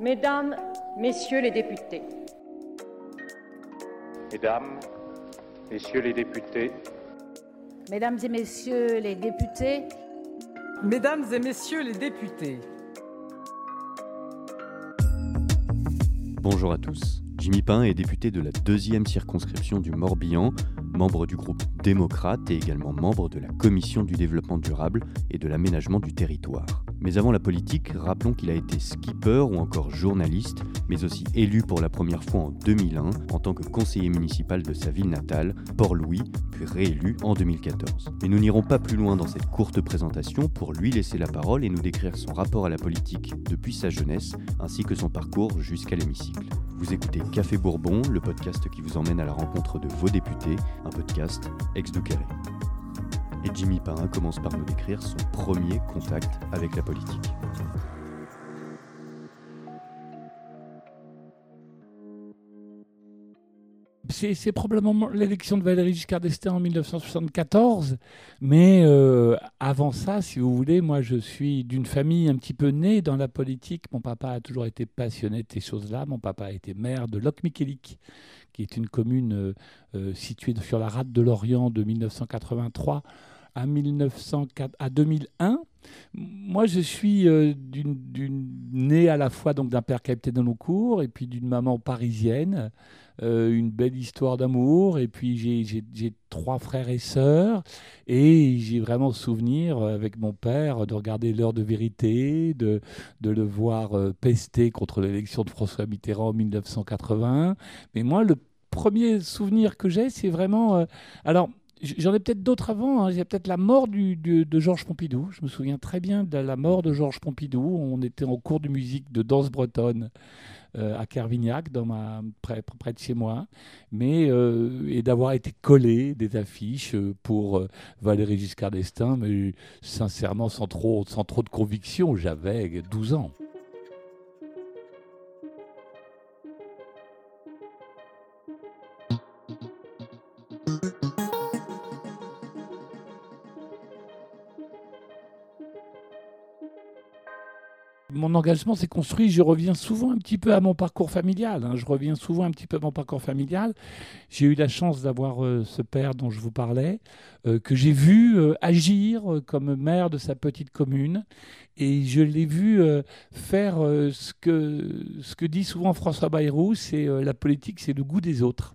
Mesdames, Messieurs les députés. Mesdames, Messieurs les députés. Mesdames et Messieurs les députés. Mesdames et Messieurs les députés. Bonjour à tous. Jimmy Pain est député de la deuxième circonscription du Morbihan, membre du groupe démocrate et également membre de la Commission du développement durable et de l'aménagement du territoire. Mais avant la politique, rappelons qu'il a été skipper ou encore journaliste, mais aussi élu pour la première fois en 2001 en tant que conseiller municipal de sa ville natale, Port-Louis, puis réélu en 2014. Mais nous n'irons pas plus loin dans cette courte présentation pour lui laisser la parole et nous décrire son rapport à la politique depuis sa jeunesse, ainsi que son parcours jusqu'à l'hémicycle. Vous écoutez Café Bourbon, le podcast qui vous emmène à la rencontre de vos députés, un podcast ex Carré. Et Jimmy Pain commence par nous décrire son premier contact avec la politique. c'est probablement l'élection de Valéry Giscard d'Estaing en 1974. Mais euh, avant ça, si vous voulez, moi, je suis d'une famille un petit peu née dans la politique. Mon papa a toujours été passionné de ces choses-là. Mon papa a été maire de Locmiquélic, qui est une commune euh, euh, située sur la rade de l'Orient de 1983 à, 1904, à 2001. Moi, je suis d'une née à la fois d'un père habitait dans nos cours et puis d'une maman parisienne. Euh, une belle histoire d'amour. Et puis j'ai trois frères et sœurs. Et j'ai vraiment souvenir euh, avec mon père de regarder l'heure de vérité, de, de le voir euh, pester contre l'élection de François Mitterrand en 1980. Mais moi, le premier souvenir que j'ai, c'est vraiment... alors, J'en ai peut-être d'autres avant. Hein. Il y a peut-être la mort de Georges Pompidou. Je me souviens très bien de la mort de Georges Pompidou. On était en cours de musique de danse bretonne. Euh, à Kervignac, dans ma, près, de chez moi, mais, euh, et d'avoir été collé des affiches euh, pour Valéry Giscard d'Estaing, mais sincèrement sans trop, sans trop de conviction, j'avais 12 ans. Mon engagement s'est construit, je reviens souvent un petit peu à mon parcours familial. Hein. je reviens souvent un petit peu à mon parcours familial. J'ai eu la chance d'avoir euh, ce père dont je vous parlais, euh, que j'ai vu euh, agir comme maire de sa petite commune. Et je l'ai vu faire ce, que, ce que dit souvent François Bayrou, c'est la politique, c'est le goût des autres.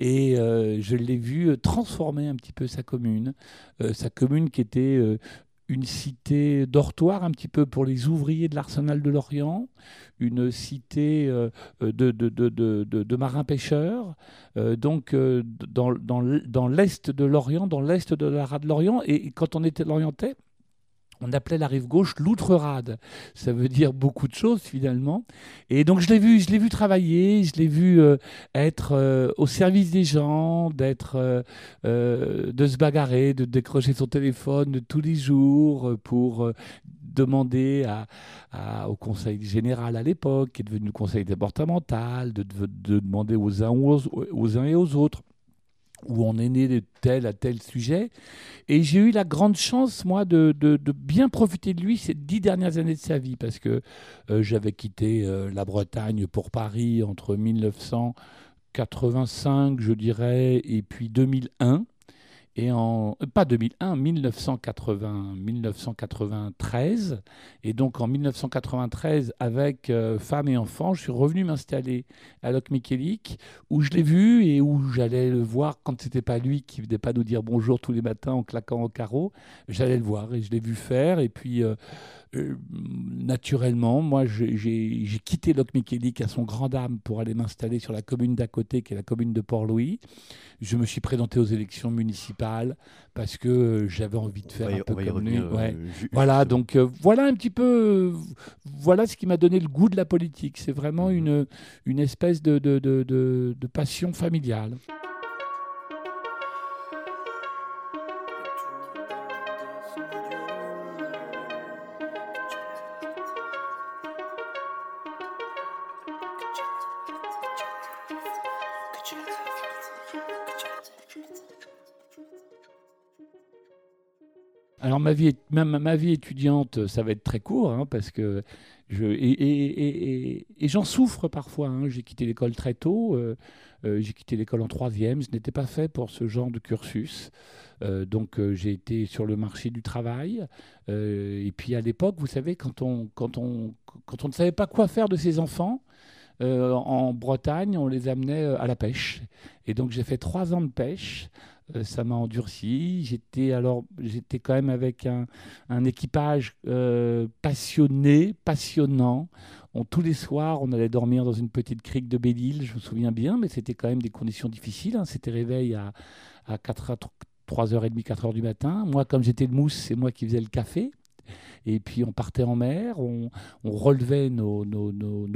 Et je l'ai vu transformer un petit peu sa commune, sa commune qui était une cité dortoir un petit peu pour les ouvriers de l'arsenal de l'Orient, une cité euh, de, de, marins-pêcheurs, euh, donc euh, dans l'est de l'Orient, dans l'est de la rade de l'Orient. Et quand on était l'Orientais, on appelait la rive gauche l'outre-rade. Ça veut dire beaucoup de choses finalement. Et donc je l'ai vu, je l'ai vu travailler, je l'ai vu euh, être euh, au service des gens, d'être, euh, de se bagarrer, de décrocher son téléphone tous les jours pour demander au conseil général à l'époque, qui est devenu le conseil départemental, de, demander aux uns, aux uns et aux autres où on est né de tel à tel sujet. Et j'ai eu la grande chance, moi, de, bien profiter de lui ces dix dernières années de sa vie, parce que euh, j'avais quitté euh, la Bretagne pour Paris entre 1985, je dirais, et puis 2001 et en euh, pas 2001, 1980, 1993. Et donc en 1993, avec euh, femme et enfants, je suis revenu m'installer à Locmiquélic, où je l'ai vu et où j'allais le voir quand c'était pas lui qui venait pas nous dire bonjour tous les matins en claquant au carreau. J'allais le voir et je l'ai vu faire. Et puis euh, euh, naturellement, moi, j'ai quitté Locmiquélic à son grand âme pour aller m'installer sur la commune d'à côté, qui est la commune de Port-Louis. Je me suis présenté aux élections municipales parce que j'avais envie de faire un peu comme lui. Euh, voilà, donc euh, voilà un petit peu, voilà ce qui m'a donné le goût de la politique. C'est vraiment mhm. une, une espèce de, de, de, de passion familiale. Ma vie, étudiante, ça va être très court, hein, parce que et, j'en souffre parfois. Hein. J'ai quitté l'école très tôt. j'ai quitté l'école en troisième. Je n'étais pas fait pour ce genre de cursus. donc j'ai été sur le marché du travail. et puis à l'époque, vous savez, quand on, quand, on, quand on ne savait pas quoi faire de ses enfants, en Bretagne, on les amenait à la pêche. Et donc j'ai fait trois ans de pêche. Euh, ça m'a endurci. J'étais alors, j'étais quand même avec un, équipage euh, passionné, passionnant. On, tous les soirs, on allait dormir dans une petite crique de Belle-Île, je me souviens bien, mais c'était quand même des conditions difficiles. Hein. C'était réveil à, à 4 3h30, 4h du matin. Moi, comme j'étais le mousse, c'est moi qui faisais le café. Et puis on partait en mer, on, relevait nos,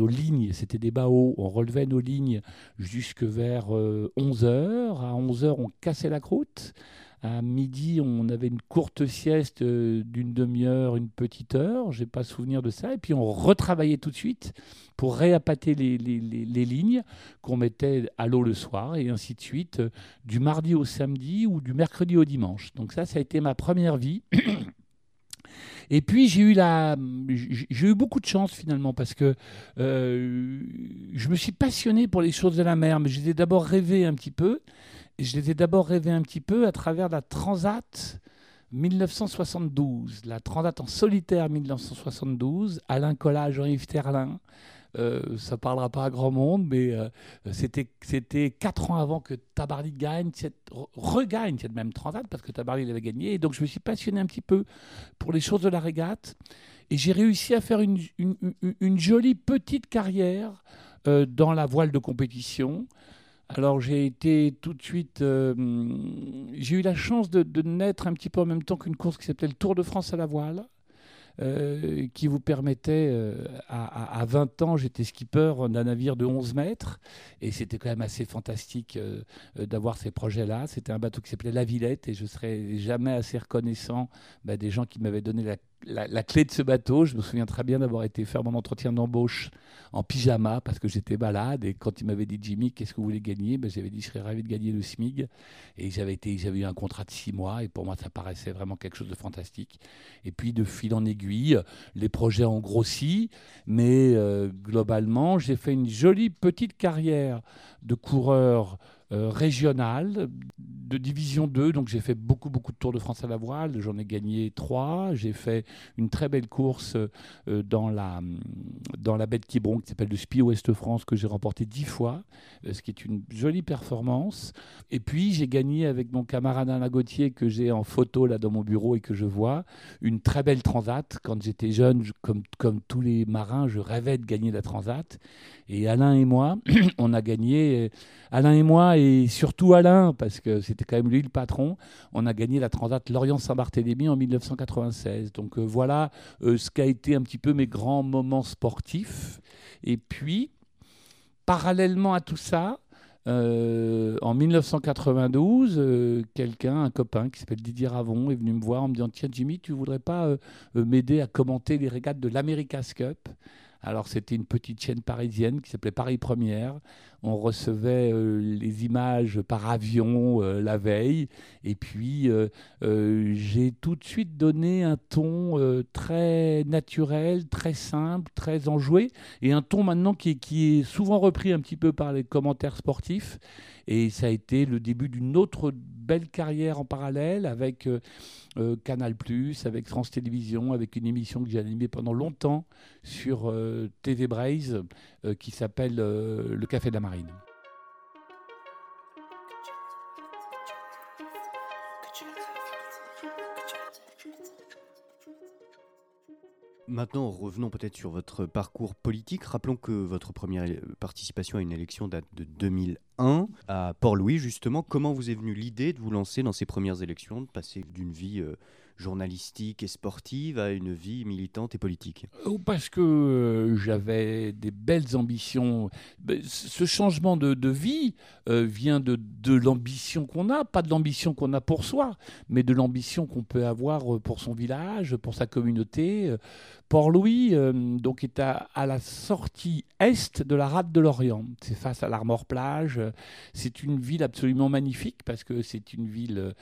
lignes, c'était des hauts, on relevait nos lignes jusque vers 11h. Euh, à 11h, on cassait la croûte. À midi, on avait une courte sieste euh, d'une demi-heure, une petite heure, j'ai pas souvenir de ça. Et puis on retravaillait tout de suite pour réappâter les, les lignes qu'on mettait à l'eau le soir, et ainsi de suite, euh, du mardi au samedi ou du mercredi au dimanche. Donc ça, ça a été ma première vie. Et puis j'ai eu la, j'ai eu beaucoup de chance finalement parce que euh, je me suis passionné pour les choses de la mer, mais je ai d'abord rêvé un petit peu. Et je les ai d'abord rêvé un petit peu à travers la Transat 1972, la Transat en solitaire 1972, Alain Collat, Jean-Yves Terlin, euh, ça parlera pas à grand monde, mais euh, c'était c'était quatre ans avant que Tabarly gagne, cette, regagne cette même transat parce que Tabarly l'avait gagné. Et donc je me suis passionné un petit peu pour les choses de la régate et j'ai réussi à faire une, jolie petite carrière euh, dans la voile de compétition. Alors j'ai été tout de suite, j'ai eu la chance de, de, naître un petit peu en même temps qu'une course qui s'appelait le Tour de France à la voile. Euh, qui vous permettait, euh, à, 20 ans, j'étais skipper d'un navire de 11 mètres, et c'était quand même assez fantastique euh, d'avoir ces projets-là. C'était un bateau qui s'appelait La Villette, et je serai jamais assez reconnaissant bah, des gens qui m'avaient donné la la, clé de ce bateau, je me souviens très bien d'avoir été faire mon entretien d'embauche en pyjama parce que j'étais malade. Et quand il m'avait dit Jimmy, qu'est-ce que vous voulez gagner? Ben, J'avais dit je serais ravi de gagner le SMIG. Et j'avais, eu un contrat de six mois et pour moi ça paraissait vraiment quelque chose de fantastique. Et puis de fil en aiguille, les projets ont grossi, mais euh, globalement j'ai fait une jolie petite carrière de coureur euh, de division 2. Donc j'ai fait beaucoup, beaucoup de Tours de France à la voile. J'en ai gagné trois. J'ai fait une très belle course euh, dans, la, dans la baie de Quiberon qui s'appelle le Spi Ouest France que j'ai remporté dix fois, euh, ce qui est une jolie performance. Et puis j'ai gagné avec mon camarade Alain Gauthier que j'ai en photo là dans mon bureau et que je vois une très belle transat. Quand j'étais jeune, comme, comme tous les marins, je rêvais de gagner la transat. Et Alain et moi, on a gagné. Alain et moi, et surtout Alain, parce que c'était quand même lui le patron, on a gagné la Transat Lorient-Saint-Barthélemy en 1996. Donc euh, voilà euh, ce qu'a été un petit peu mes grands moments sportifs. Et puis, parallèlement à tout ça, euh, en 1992, quelqu'un, un copain qui s'appelle Didier Ravon, est venu me voir en me disant Tiens, Jimmy, tu voudrais pas m'aider à commenter les régates de l'America's Cup? Alors c'était une petite chaîne parisienne qui s'appelait Paris Première. On recevait euh, les images par avion euh, la veille. Et puis euh, j'ai tout de suite donné un ton très naturel, très simple, très enjoué. Et un ton maintenant qui est souvent repris un petit peu par les commentaires sportifs. Et ça a été le début d'une autre belle carrière en parallèle avec euh, euh, Canal, avec France Télévisions, avec une émission que j'ai animée pendant longtemps sur euh, TV Braise qui s'appelle Le Café de la Marine. Maintenant, revenons peut-être sur votre parcours politique. Rappelons que votre première participation à une élection date de 2001 à Port-Louis, justement. Comment vous est venue l'idée de vous lancer dans ces premières élections, de passer d'une vie euh, journalistique et sportive à une vie militante et politique Ou Parce que euh, j'avais des belles ambitions. Ce changement de, vie euh, vient de, de l'ambition qu'on a, pas de l'ambition qu'on a pour soi, mais de l'ambition qu'on peut avoir pour son village, pour sa communauté. Port-Louis donc est à, à, la sortie est de la rade de l'Orient. C'est face à l'Armor-Plage. C'est une ville absolument magnifique parce que c'est une ville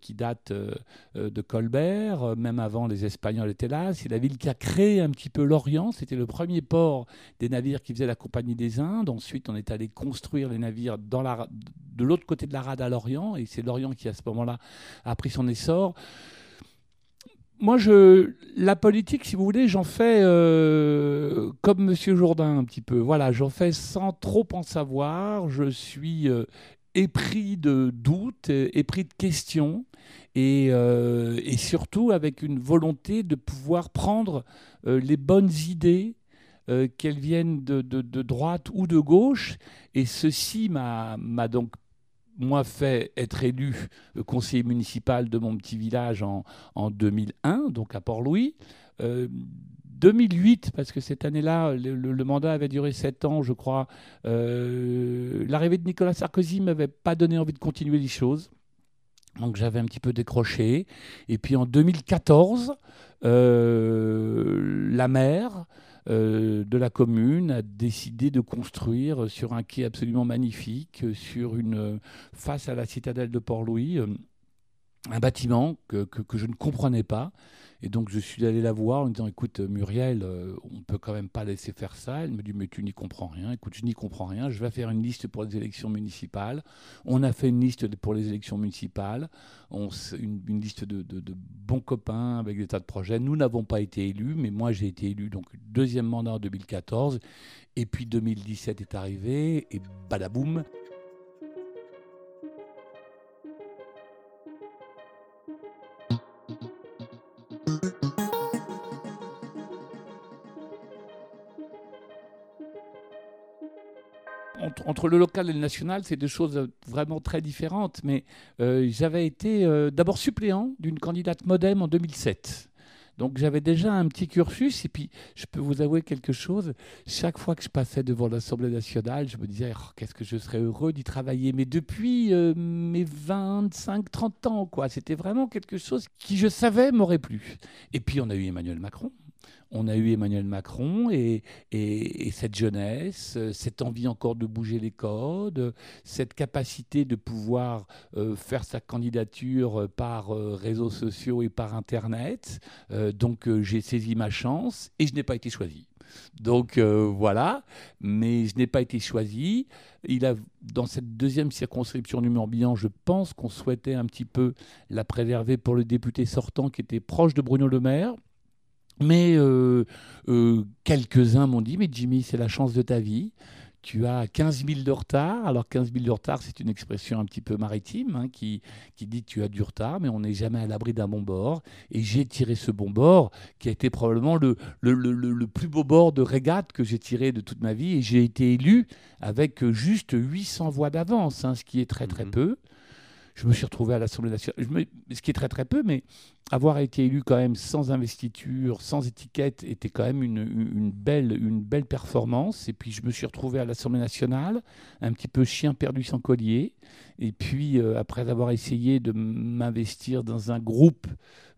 qui date de Colmar Albert, même avant les Espagnols étaient là. C'est la ville qui a créé un petit peu l'Orient. C'était le premier port des navires qui faisait la Compagnie des Indes. Ensuite, on est allé construire les navires de l'autre côté de la rade à l'Orient. Et c'est l'Orient qui, à ce moment-là, a pris son essor moi, je, la politique, si vous voulez, j'en fais euh, comme Monsieur Jourdain un petit peu. Voilà, j'en fais sans trop en savoir. Je suis euh, épris de doutes, épris de questions, et, euh, et, surtout avec une volonté de pouvoir prendre les bonnes idées, qu'elles viennent de, de, droite ou de gauche. Et ceci m'a donc moi fait être élu euh, conseiller municipal de mon petit village en, en 2001, donc à Port-Louis. 2008, euh, parce que cette année-là, le, mandat avait duré sept ans, je crois. Euh, l'arrivée de Nicolas Sarkozy m'avait pas donné envie de continuer les choses. Donc j'avais un petit peu décroché. Et puis en 2014, la maire euh, de la commune a décidé de construire sur un quai absolument magnifique, sur une face à la citadelle de Port-Louis, euh, un bâtiment que, que, je ne comprenais pas et donc je suis allé la voir en disant écoute Muriel, euh, on peut quand même pas laisser faire ça. Elle me dit mais tu n'y comprends rien. Écoute, je n'y comprends rien. Je vais faire une liste pour les élections municipales. On a fait une liste pour les élections municipales, on, une, liste de, bons copains avec des tas de projets. Nous n'avons pas été élus, mais moi j'ai été élu donc deuxième mandat en 2014. Et puis 2017 est arrivé et badaboum. Entre, le local et le national, c'est deux choses vraiment très différentes. Mais euh, j'avais été euh, d'abord suppléant d'une candidate Modem en 2007. Donc j'avais déjà un petit cursus et puis je peux vous avouer quelque chose, chaque fois que je passais devant l'Assemblée nationale, je me disais oh, qu'est-ce que je serais heureux d'y travailler mais depuis euh, mes 25 30 ans quoi, c'était vraiment quelque chose qui je savais m'aurait plu. Et puis on a eu Emmanuel Macron on a eu Emmanuel Macron et, cette jeunesse, cette envie encore de bouger les codes, cette capacité de pouvoir euh, faire sa candidature par euh, réseaux sociaux et par Internet. Euh, donc j'ai saisi ma chance et je n'ai pas été choisi. Donc voilà, mais je n'ai pas été choisi. Il a, dans cette deuxième circonscription du Morbihan, je pense qu'on souhaitait un petit peu la préserver pour le député sortant qui était proche de Bruno Le Maire. Mais euh, euh, quelques-uns m'ont dit, mais Jimmy, c'est la chance de ta vie. Tu as 15 000 de retard. Alors 15 000 de retard, c'est une expression un petit peu maritime hein, qui, qui dit tu as du retard, mais on n'est jamais à l'abri d'un bon bord. Et j'ai tiré ce bon bord, qui a été probablement le, le, le, le plus beau bord de régate que j'ai tiré de toute ma vie. Et j'ai été élu avec juste 800 voix d'avance, hein, ce qui est très très mmh peu je me suis retrouvé à l'Assemblée nationale, ce qui est très très peu, mais avoir été élu quand même sans investiture, sans étiquette, était quand même une, belle, performance. Et puis je me suis retrouvé à l'Assemblée nationale, un petit peu chien perdu sans collier. Et puis euh, après avoir essayé de m'investir dans un groupe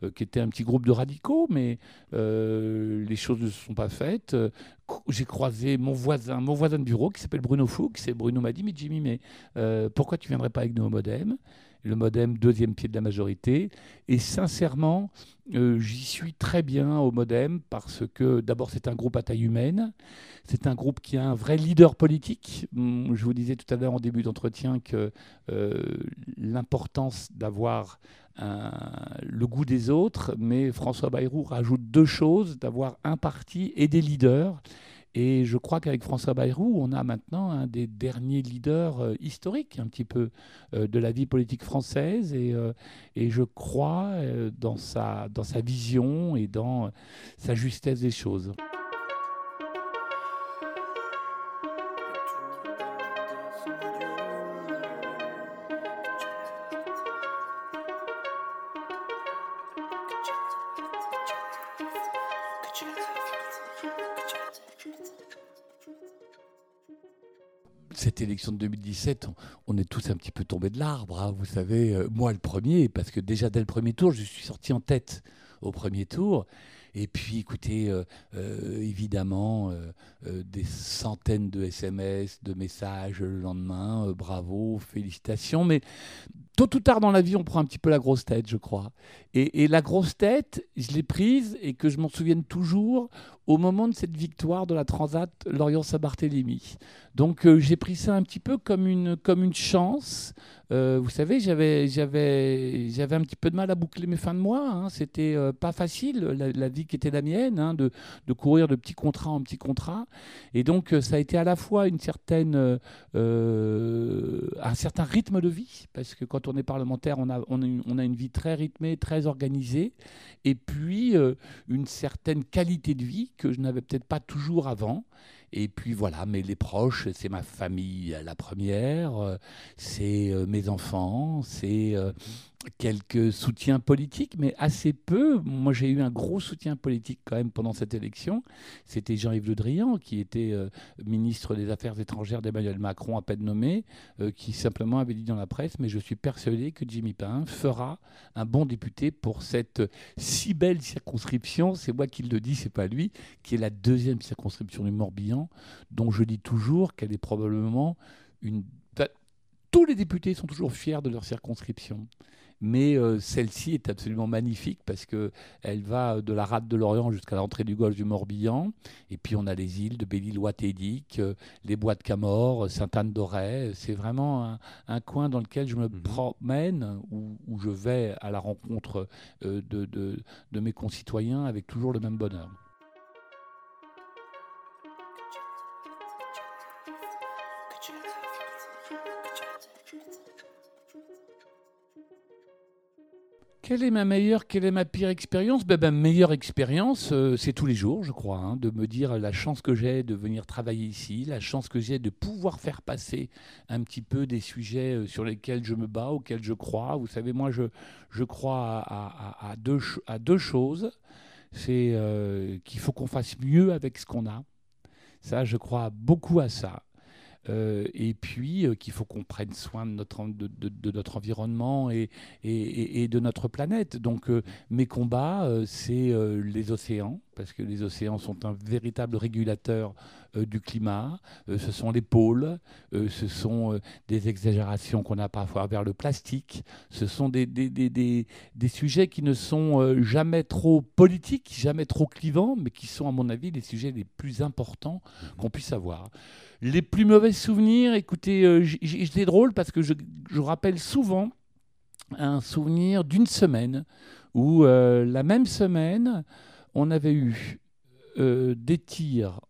euh, qui était un petit groupe de radicaux, mais euh, les choses ne se sont pas faites. J'ai croisé mon voisin, mon voisin de bureau qui s'appelle Bruno Fuchs. Et Bruno m'a dit, mais Jimmy, mais pourquoi tu viendrais pas avec nous au Modem? Le modem deuxième pied de la majorité. Et sincèrement, euh, j'y suis très bien au modem parce que d'abord c'est un groupe à taille humaine, c'est un groupe qui a un vrai leader politique. Hum, je vous disais tout à l'heure en début d'entretien que euh, l'importance d'avoir le goût des autres, mais François Bayrou rajoute deux choses, d'avoir un parti et des leaders. Et je crois qu'avec François Bayrou, on a maintenant un des derniers leaders euh, historiques, un petit peu, euh, de la vie politique française. Et, euh, et je crois dans, sa, dans sa vision et dans sa justesse des choses. Cette élection de 2017, on, est tous un petit peu tombés de l'arbre, hein, vous savez, euh, moi le premier, parce que déjà dès le premier tour, je suis sorti en tête au premier tour. Et puis, écoutez, euh, euh, évidemment, des centaines de SMS, de messages le lendemain, bravo, félicitations. Mais tôt ou tard dans la vie, on prend un petit peu la grosse tête, je crois. Et, la grosse tête, je l'ai prise et que je m'en souvienne toujours au moment de cette victoire de la Transat Lorient-Saint-Barthélemy. Donc euh, j'ai pris ça un petit peu comme une, comme une chance. Euh, vous savez, j'avais, un petit peu de mal à boucler mes fins de mois. Hein. C'était euh, pas facile, la, vie qui était la mienne, hein, de, de, courir de petits contrats en petits contrats. Et donc ça a été à la fois une certaine, un certain rythme de vie, parce que quand on est parlementaire, on a, on a, une, vie très rythmée, très organisée, et puis une certaine qualité de vie que je n'avais peut-être pas toujours avant. Et puis voilà, mais les proches, c'est ma famille la première, euh, c'est euh, mes enfants, c'est euh, quelques soutiens politiques, mais assez peu. Moi, j'ai eu un gros soutien politique quand même pendant cette élection. C'était Jean-Yves Le Drian, qui était euh, ministre des Affaires étrangères d'Emmanuel Macron, à peine nommé, euh, qui simplement avait dit dans la presse Mais je suis persuadé que Jimmy Pain fera un bon député pour cette si belle circonscription. C'est moi qui le dis, c'est pas lui, qui est la deuxième circonscription du Morbihan, dont je dis toujours qu'elle est probablement une. tous les députés sont toujours fiers de leur circonscription mais euh, celle-ci est absolument magnifique parce qu'elle va de la rade de l'Orient jusqu'à l'entrée du golfe du Morbihan. Et puis on a les îles de Belle-Île-Ouatédic, euh, les bois de Camor, Sainte-Anne-d'Auray. C'est vraiment un, coin dans lequel je me mhm. promène, où, je vais à la rencontre euh, de mes concitoyens avec toujours le même bonheur. Quelle est ma meilleure, quelle est ma pire expérience? Ben, ben, Meilleure expérience, euh, c'est tous les jours, je crois, hein, de me dire la chance que j'ai de venir travailler ici, la chance que j'ai de pouvoir faire passer un petit peu des sujets euh, sur lesquels je me bats, auxquels je crois. Vous savez, moi, je, crois à, deux, à deux choses. C'est euh, qu'il faut qu'on fasse mieux avec ce qu'on a. Ça, je crois beaucoup à ça. Euh, et puis euh, qu'il faut qu'on prenne soin de notre, de, notre environnement et, de notre planète. Donc euh, mes combats, c'est les océans, parce que les océans sont un véritable régulateur du climat, ce sont les pôles, ce sont des exagérations qu'on a parfois vers le plastique, ce sont des, des, des, des, sujets qui ne sont jamais trop politiques, jamais trop clivants, mais qui sont à mon avis les sujets les plus importants qu'on puisse avoir. Les plus mauvais souvenirs, écoutez, euh, j'étais drôle parce que je, rappelle souvent un souvenir d'une semaine où euh, la même semaine, on avait eu euh, des tirs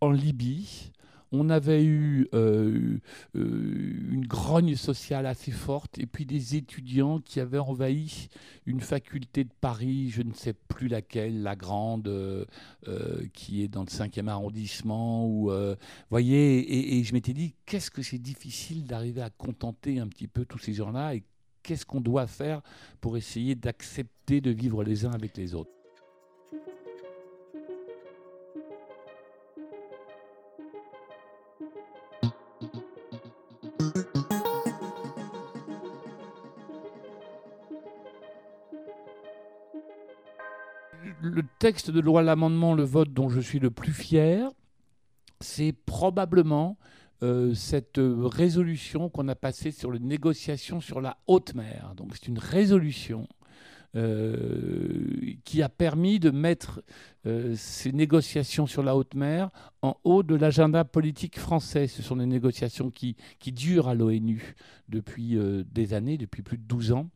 en Libye, on avait eu euh, euh, une grogne sociale assez forte et puis des étudiants qui avaient envahi une faculté de Paris, je ne sais plus laquelle, la grande, qui est dans le 5e arrondissement. Où, voyez, et, et je m'étais dit, qu'est-ce que c'est difficile d'arriver à contenter un petit peu tous ces gens-là et qu'est-ce qu'on doit faire pour essayer d'accepter de vivre les uns avec les autres? Le texte de loi, l'amendement, le vote dont je suis le plus fier, c'est probablement euh, cette résolution qu'on a passée sur les négociations sur la haute mer. Donc c'est une résolution euh, qui a permis de mettre euh, ces négociations sur la haute mer en haut de l'agenda politique français. Ce sont des négociations qui, qui durent à l'ONU depuis euh, des années, depuis plus de 12 ans.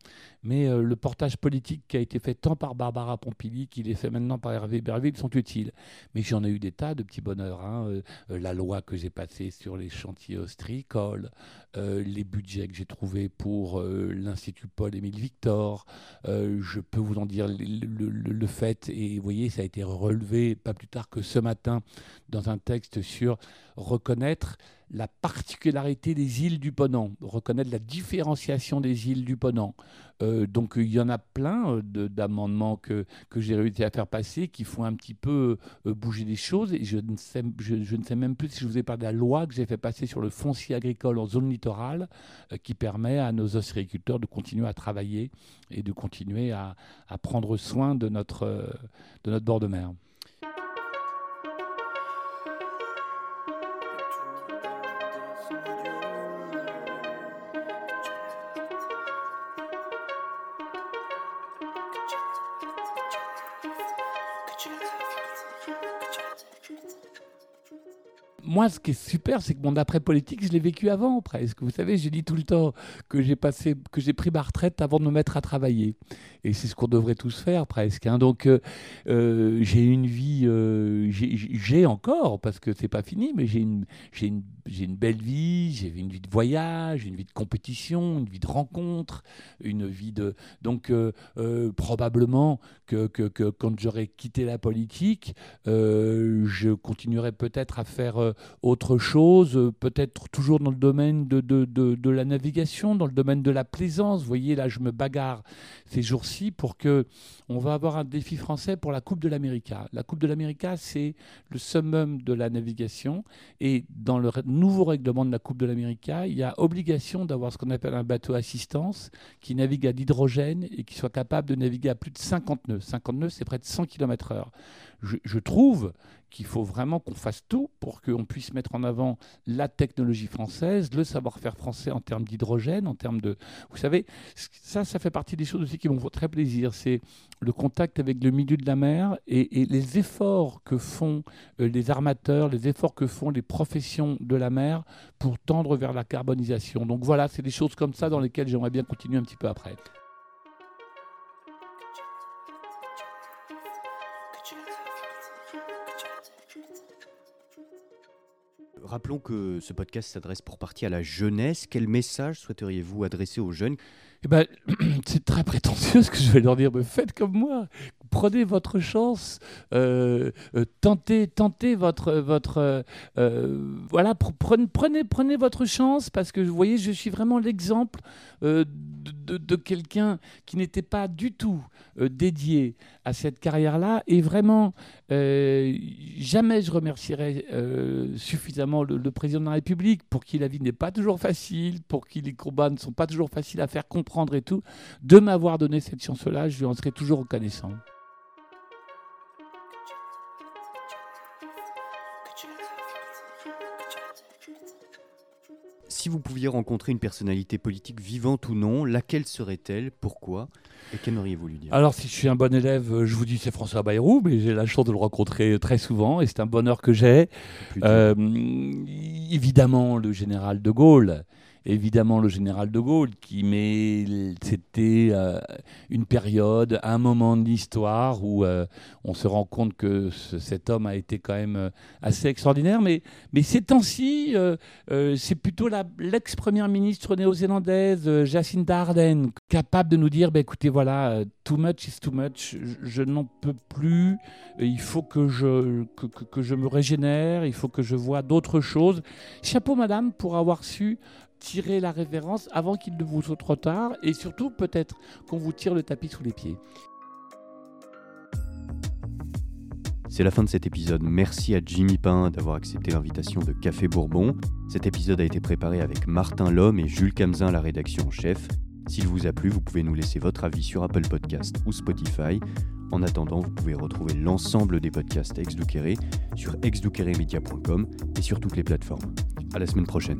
Mais euh, le portage politique qui a été fait tant par Barbara Pompili qu'il est fait maintenant par Hervé Berville sont utiles. Mais j'en ai eu des tas de petits bonheurs. Hein. la loi que j'ai passée sur les chantiers ostréicoles, les budgets que j'ai trouvés pour l'Institut Paul-Émile Victor. je peux vous en dire le, le, le fait, et vous voyez, ça a été relevé pas plus tard que ce matin dans un texte sur reconnaître la particularité des îles du Ponant, reconnaître la différenciation des îles du Ponant. Euh, donc il y en a plein euh, d'amendements que, que j'ai réussi à faire passer qui font un petit peu euh, bouger les choses. Et je ne, sais, je, ne sais même plus si je vous ai parlé de la loi que j'ai fait passer sur le foncier agricole en zone littorale qui permet à nos ostréiculteurs de continuer à travailler et de continuer à, à prendre soin de notre, de notre bord de mer. Ce qui est super, c'est que mon après-politique, je l'ai vécu avant, presque. Vous savez, j'ai dit tout le temps que j'ai pris ma retraite avant de me mettre à travailler. Et c'est ce qu'on devrait tous faire, presque. Hein. Donc, euh, euh, j'ai une vie, euh, j'ai encore, parce que c'est pas fini, mais j'ai une, belle vie, j'ai une vie de voyage, une vie de compétition, une vie de rencontre, une vie de. Donc, probablement que quand j'aurai quitté la politique, je continuerai peut-être à faire autre chose, euh, peut-être toujours dans le domaine de, de, de, la navigation, dans le domaine de la plaisance. Vous voyez, là, je me bagarre ces jours-ci pour que on va avoir un défi français pour la Coupe de l'Amérique. La Coupe de l'Amérique, c'est le summum de la navigation. Et dans le nouveau règlement de la Coupe de l'Amérique, il y a obligation d'avoir ce qu'on appelle un bateau assistance qui navigue à l'hydrogène et qui soit capable de naviguer à plus de 50 nœuds. 50 nœuds, c'est près de 100 km/h. Je, trouve qu'il faut vraiment qu'on fasse tout pour qu'on puisse mettre en avant la technologie française, le savoir-faire français en termes d'hydrogène, en termes de... Vous savez, ça, ça fait partie des choses aussi qui m'ont fait très plaisir. C'est le contact avec le milieu de la mer et, les efforts que font euh, les armateurs, les efforts que font les professions de la mer pour tendre vers la carbonisation. Donc voilà, c'est des choses comme ça dans lesquelles j'aimerais bien continuer un petit peu après. Rappelons que ce podcast s'adresse pour partie à la jeunesse. Quel message souhaiteriez-vous adresser aux jeunes eh ben, c'est très prétentieux ce que je vais leur dire, mais faites comme moi, prenez votre chance, euh, euh, tentez, tentez votre, euh, voilà, prenez, prenez, votre chance parce que vous voyez, je suis vraiment l'exemple de, de, quelqu'un qui n'était pas du tout dédié à cette carrière-là. Et vraiment jamais je remercierai suffisamment le, le, président de la République pour qui la vie n'est pas toujours facile, pour qui les combats ne sont pas toujours faciles à faire comprendre et tout, de m'avoir donné cette chance-là, je lui en serai toujours reconnaissant. Si vous pouviez rencontrer une personnalité politique vivante ou non, laquelle serait-elle? Pourquoi? Et qu'aimeriez-vous lui dire? Alors, si je suis un bon élève, je vous dis c'est François Bayrou, mais j'ai la chance de le rencontrer très souvent et c'est un bonheur que j'ai. Euh, évidemment, le général de Gaulle évidemment le général de Gaulle, qui mais c'était euh, une période, un moment de l'histoire où euh, on se rend compte que cet homme a été quand même euh, assez extraordinaire. Mais, mais ces temps-ci, c'est plutôt l'ex-première ministre néo-zélandaise, Jacinda Ardern, capable de nous dire, bah, écoutez, voilà, too much is too much, je, n'en peux plus, il faut que je, que, que je me régénère, il faut que je vois d'autres choses. Chapeau, madame, pour avoir su tirer la révérence avant qu'il ne vous soit trop tard et surtout peut-être qu'on vous tire le tapis sous les pieds. C'est la fin de cet épisode. Merci à Jimmy Pain d'avoir accepté l'invitation de Café Bourbon. Cet épisode a été préparé avec Martin Lhomme et Jules Camzin, la rédaction en chef. S'il vous a plu, vous pouvez nous laisser votre avis sur Apple Podcast ou Spotify. En attendant, vous pouvez retrouver l'ensemble des podcasts Ex sur exduqueremedia.com et sur toutes les plateformes. À la semaine prochaine.